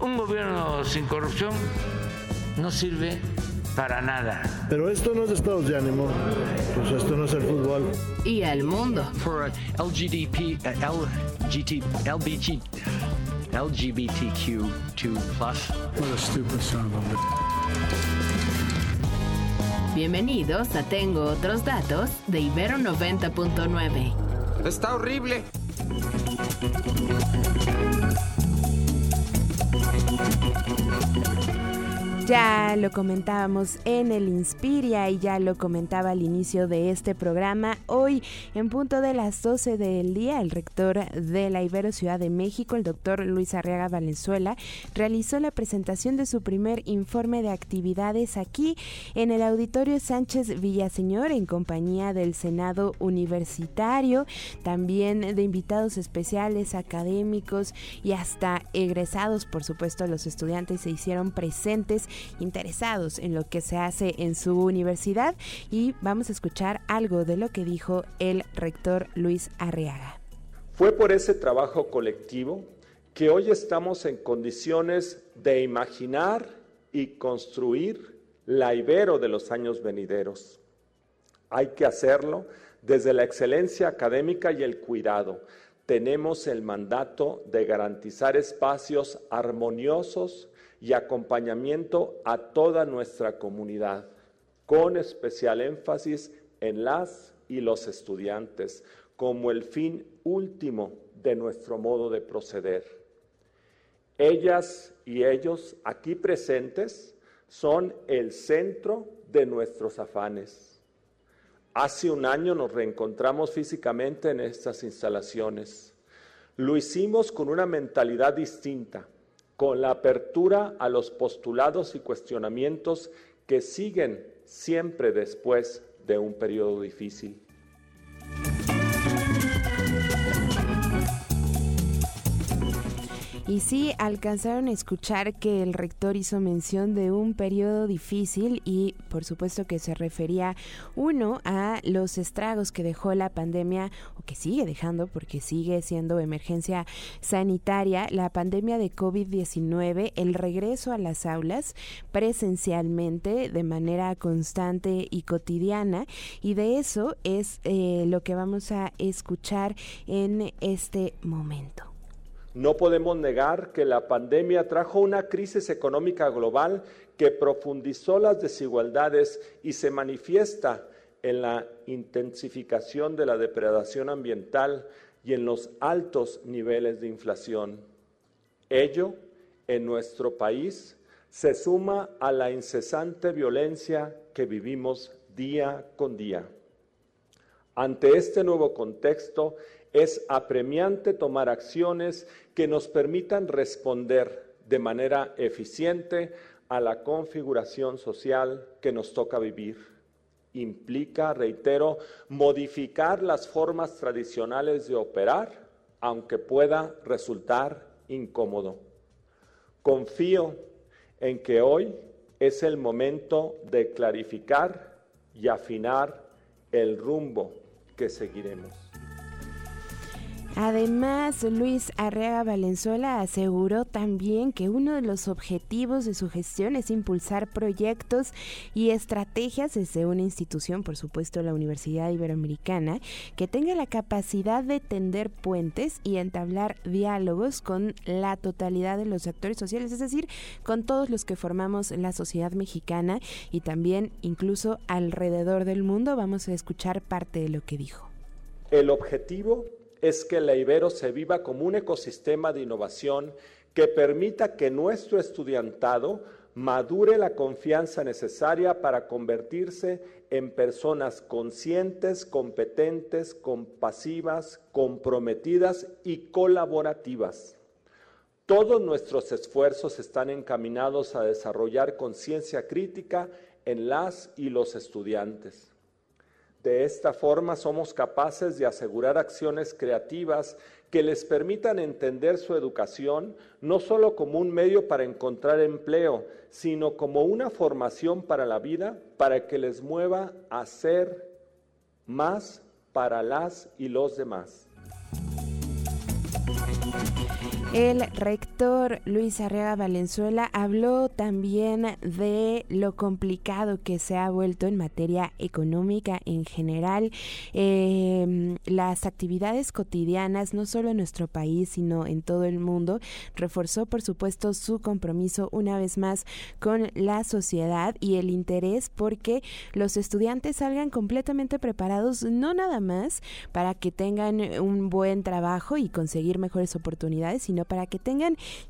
Un gobierno sin corrupción no sirve para nada. Pero esto no es estados de ánimo. Pues esto no es el fútbol. Y el mundo. For LGDP, uh, LGT, LBG, LGBTQ2+. What a stupid son of a. Bienvenidos a Tengo otros datos de Ibero 90.9. Está horrible. Thank you. Ya lo comentábamos en el Inspiria y ya lo comentaba al inicio de este programa. Hoy, en punto de las 12 del día, el rector de la Ibero Ciudad de México, el doctor Luis Arriaga Valenzuela, realizó la presentación de su primer informe de actividades aquí en el Auditorio Sánchez Villaseñor en compañía del Senado Universitario, también de invitados especiales, académicos y hasta egresados, por supuesto, los estudiantes se hicieron presentes interesados en lo que se hace en su universidad y vamos a escuchar algo de lo que dijo el rector Luis Arriaga. Fue por ese trabajo colectivo que hoy estamos en condiciones de imaginar y construir la Ibero de los años venideros. Hay que hacerlo desde la excelencia académica y el cuidado. Tenemos el mandato de garantizar espacios armoniosos y acompañamiento a toda nuestra comunidad, con especial énfasis en las y los estudiantes, como el fin último de nuestro modo de proceder. Ellas y ellos aquí presentes son el centro de nuestros afanes. Hace un año nos reencontramos físicamente en estas instalaciones. Lo hicimos con una mentalidad distinta, con la apertura a los postulados y cuestionamientos que siguen siempre después de un periodo difícil. Y sí, alcanzaron a escuchar que el rector hizo mención de un periodo difícil y por supuesto que se refería uno a los estragos que dejó la pandemia o que sigue dejando porque sigue siendo emergencia sanitaria, la pandemia de COVID-19, el regreso a las aulas presencialmente de manera constante y cotidiana y de eso es eh, lo que vamos a escuchar en este momento. No podemos negar que la pandemia trajo una crisis económica global que profundizó las desigualdades y se manifiesta en la intensificación de la depredación ambiental y en los altos niveles de inflación. Ello, en nuestro país, se suma a la incesante violencia que vivimos día con día. Ante este nuevo contexto, es apremiante tomar acciones que nos permitan responder de manera eficiente a la configuración social que nos toca vivir. Implica, reitero, modificar las formas tradicionales de operar, aunque pueda resultar incómodo. Confío en que hoy es el momento de clarificar y afinar el rumbo que seguiremos. Además, Luis Arreaga Valenzuela aseguró también que uno de los objetivos de su gestión es impulsar proyectos y estrategias desde una institución, por supuesto la Universidad Iberoamericana, que tenga la capacidad de tender puentes y entablar diálogos con la totalidad de los actores sociales, es decir, con todos los que formamos la sociedad mexicana y también incluso alrededor del mundo. Vamos a escuchar parte de lo que dijo. El objetivo es que la Ibero se viva como un ecosistema de innovación que permita que nuestro estudiantado madure la confianza necesaria para convertirse en personas conscientes, competentes, compasivas, comprometidas y colaborativas. Todos nuestros esfuerzos están encaminados a desarrollar conciencia crítica en las y los estudiantes. De esta forma somos capaces de asegurar acciones creativas que les permitan entender su educación no solo como un medio para encontrar empleo, sino como una formación para la vida, para que les mueva a ser más para las y los demás. Rector Luis Arriaga Valenzuela habló también de lo complicado que se ha vuelto en materia económica en general, eh, las actividades cotidianas, no solo en nuestro país, sino en todo el mundo. Reforzó, por supuesto, su compromiso una vez más con la sociedad y el interés porque los estudiantes salgan completamente preparados, no nada más para que tengan un buen trabajo y conseguir mejores oportunidades, sino para que tengan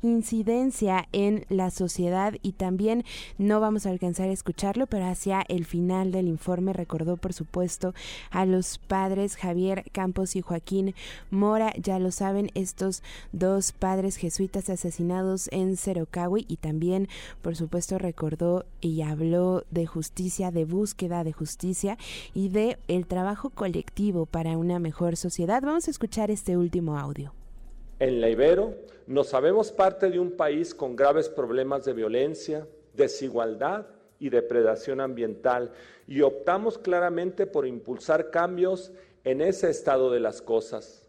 incidencia en la sociedad y también no vamos a alcanzar a escucharlo, pero hacia el final del informe recordó por supuesto a los padres Javier Campos y Joaquín Mora, ya lo saben, estos dos padres jesuitas asesinados en Cerocahui y también por supuesto recordó y habló de justicia, de búsqueda de justicia y de el trabajo colectivo para una mejor sociedad. Vamos a escuchar este último audio. En la Ibero nos sabemos parte de un país con graves problemas de violencia, desigualdad y depredación ambiental y optamos claramente por impulsar cambios en ese estado de las cosas.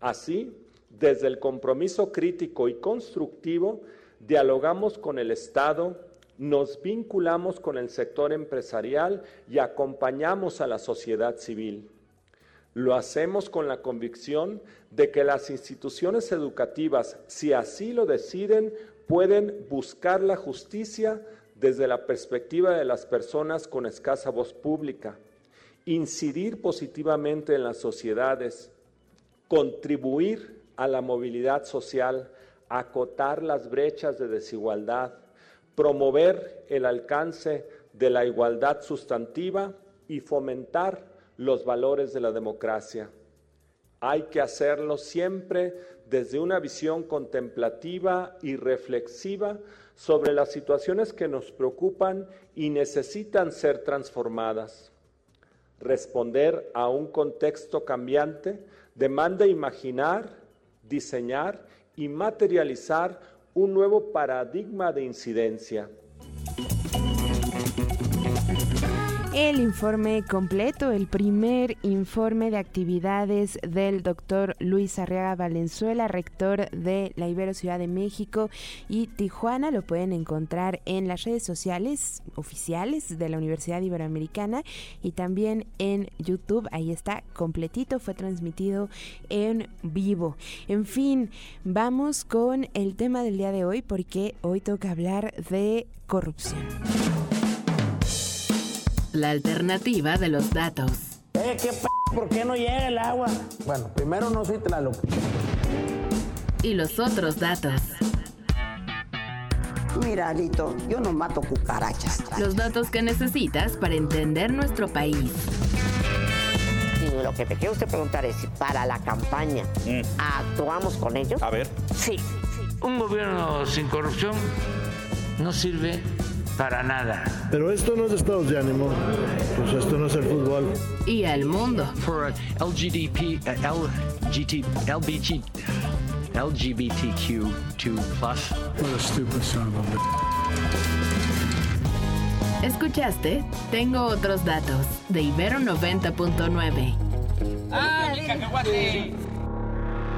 Así, desde el compromiso crítico y constructivo, dialogamos con el Estado, nos vinculamos con el sector empresarial y acompañamos a la sociedad civil. Lo hacemos con la convicción de que las instituciones educativas, si así lo deciden, pueden buscar la justicia desde la perspectiva de las personas con escasa voz pública, incidir positivamente en las sociedades, contribuir a la movilidad social, acotar las brechas de desigualdad, promover el alcance de la igualdad sustantiva y fomentar los valores de la democracia. Hay que hacerlo siempre desde una visión contemplativa y reflexiva sobre las situaciones que nos preocupan y necesitan ser transformadas. Responder a un contexto cambiante demanda imaginar, diseñar y materializar un nuevo paradigma de incidencia. El informe completo, el primer informe de actividades del doctor Luis Arriaga Valenzuela, rector de la Ibero Ciudad de México y Tijuana. Lo pueden encontrar en las redes sociales oficiales de la Universidad Iberoamericana y también en YouTube. Ahí está completito, fue transmitido en vivo. En fin, vamos con el tema del día de hoy porque hoy toca hablar de corrupción la alternativa de los datos. Eh, ¿qué p ¿Por qué no llega el agua? Bueno, primero no soy Tlaloc. Y los otros datos. Mira, Lito, yo no mato cucarachas. Los datos que necesitas para entender nuestro país. Y lo que te quiero usted preguntar es si para la campaña mm. actuamos con ellos. A ver. Sí. Un gobierno sin corrupción no sirve para nada. Pero esto no es estados de ánimo, pues esto no es el fútbol. Y el mundo. For LGDP, uh, LGT, LBG, LGBTQ2+. What a stupid son of a Escuchaste Tengo otros datos de Ibero 90.9. ¡Ah,